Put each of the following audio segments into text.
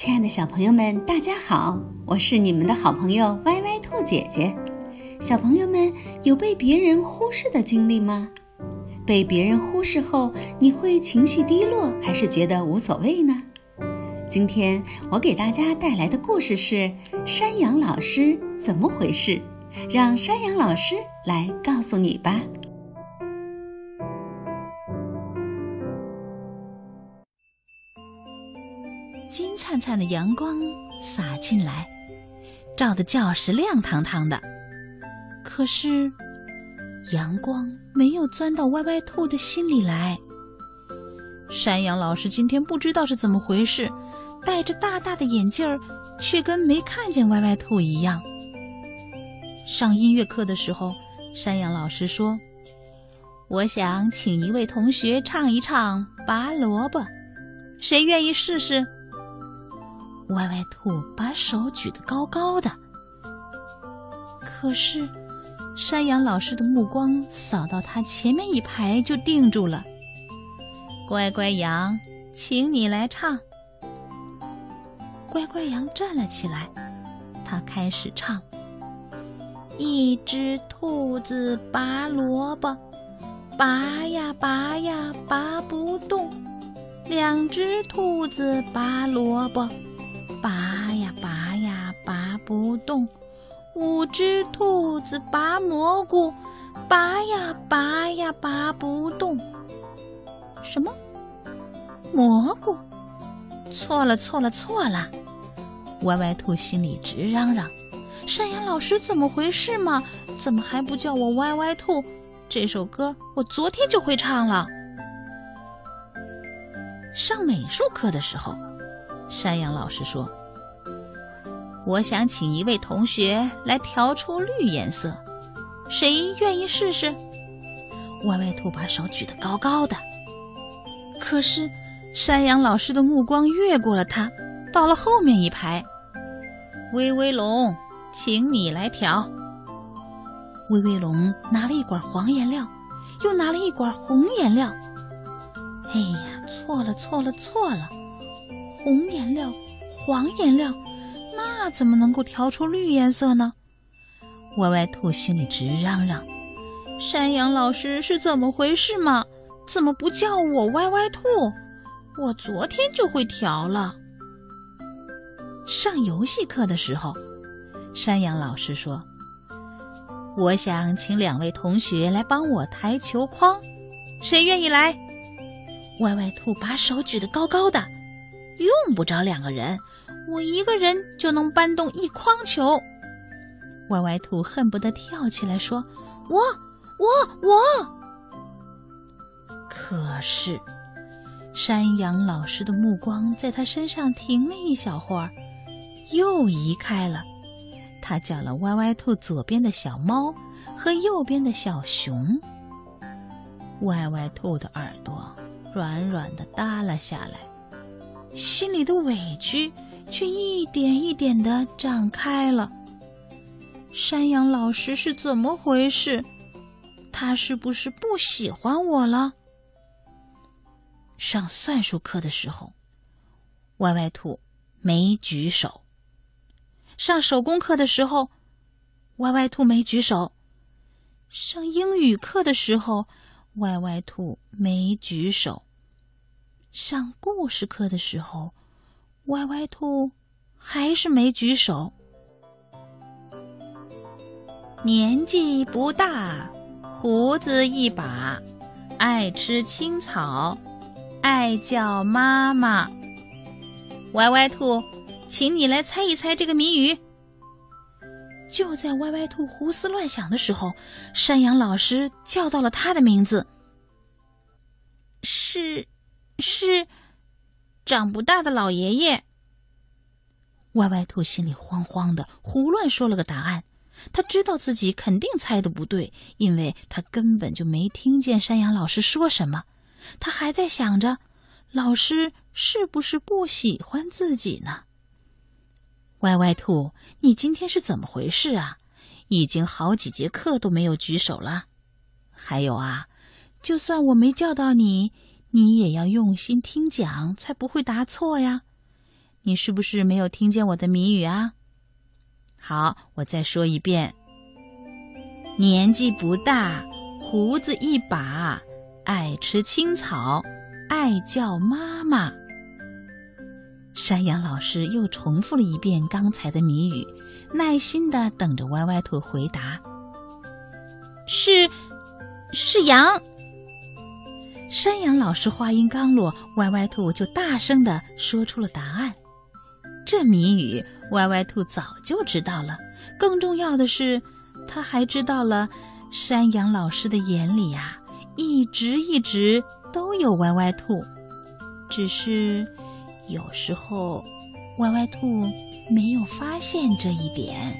亲爱的小朋友们，大家好！我是你们的好朋友歪歪兔姐姐。小朋友们有被别人忽视的经历吗？被别人忽视后，你会情绪低落，还是觉得无所谓呢？今天我给大家带来的故事是《山羊老师怎么回事》，让山羊老师来告诉你吧。金灿灿的阳光洒进来，照得教室亮堂堂的。可是，阳光没有钻到歪歪兔的心里来。山羊老师今天不知道是怎么回事，戴着大大的眼镜儿，却跟没看见歪歪兔一样。上音乐课的时候，山羊老师说：“我想请一位同学唱一唱《拔萝卜》，谁愿意试试？”歪歪兔把手举得高高的，可是山羊老师的目光扫到他前面一排就定住了。乖乖羊，请你来唱。乖乖羊站了起来，他开始唱：一只兔子拔萝卜，拔呀拔呀拔不动；两只兔子拔萝卜。拔呀拔呀拔不动，五只兔子拔蘑菇，拔呀拔呀拔不动。什么？蘑菇？错了错了错了！歪歪兔心里直嚷嚷：“山羊老师怎么回事嘛？怎么还不叫我歪歪兔？这首歌我昨天就会唱了。”上美术课的时候。山羊老师说：“我想请一位同学来调出绿颜色，谁愿意试试？”歪歪兔把手举得高高的，可是山羊老师的目光越过了他，到了后面一排。威威龙，请你来调。威威龙拿了一管黄颜料，又拿了一管红颜料。哎呀，错了，错了，错了！红颜料，黄颜料，那怎么能够调出绿颜色呢？歪歪兔心里直嚷嚷：“山羊老师是怎么回事嘛？怎么不叫我歪歪兔？我昨天就会调了。”上游戏课的时候，山羊老师说：“我想请两位同学来帮我抬球框，谁愿意来？”歪歪兔把手举得高高的。用不着两个人，我一个人就能搬动一筐球。歪歪兔恨不得跳起来说：“我，我，我！”可是，山羊老师的目光在他身上停了一小会儿，又移开了。他叫了歪歪兔左边的小猫和右边的小熊。歪歪兔的耳朵软软的耷拉下来。心里的委屈却一点一点的长开了。山羊老师是怎么回事？他是不是不喜欢我了？上算术课的时候，歪歪兔没举手；上手工课的时候，歪歪兔没举手；上英语课的时候，歪歪兔没举手。上故事课的时候，歪歪兔还是没举手。年纪不大，胡子一把，爱吃青草，爱叫妈妈。歪歪兔，请你来猜一猜这个谜语。就在歪歪兔胡思乱想的时候，山羊老师叫到了他的名字。是。是长不大的老爷爷。歪歪兔心里慌慌的，胡乱说了个答案。他知道自己肯定猜的不对，因为他根本就没听见山羊老师说什么。他还在想着，老师是不是不喜欢自己呢？歪歪兔，你今天是怎么回事啊？已经好几节课都没有举手了。还有啊，就算我没叫到你。你也要用心听讲，才不会答错呀。你是不是没有听见我的谜语啊？好，我再说一遍。年纪不大，胡子一把，爱吃青草，爱叫妈妈。山羊老师又重复了一遍刚才的谜语，耐心的等着歪歪兔回答。是，是羊。山羊老师话音刚落，歪歪兔就大声的说出了答案。这谜语，歪歪兔早就知道了。更重要的是，他还知道了，山羊老师的眼里呀，一直一直都有歪歪兔，只是有时候，歪歪兔没有发现这一点。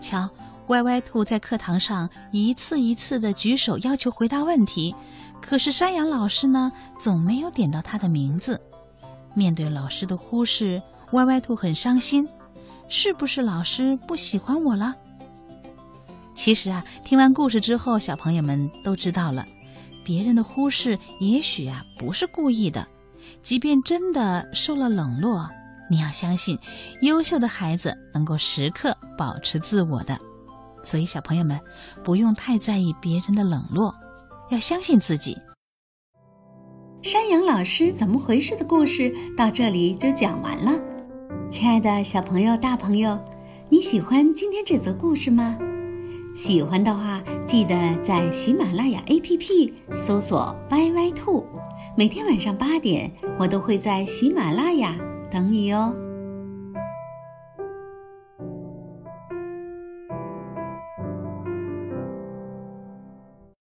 瞧，歪歪兔在课堂上一次一次的举手要求回答问题，可是山羊老师呢，总没有点到他的名字。面对老师的忽视，歪歪兔很伤心。是不是老师不喜欢我了？其实啊，听完故事之后，小朋友们都知道了，别人的忽视也许啊不是故意的。即便真的受了冷落，你要相信，优秀的孩子能够时刻保持自我的。所以，小朋友们不用太在意别人的冷落，要相信自己。山羊老师怎么回事的故事到这里就讲完了。亲爱的小朋友、大朋友，你喜欢今天这则故事吗？喜欢的话，记得在喜马拉雅 APP 搜索“歪歪兔”，每天晚上八点，我都会在喜马拉雅等你哦。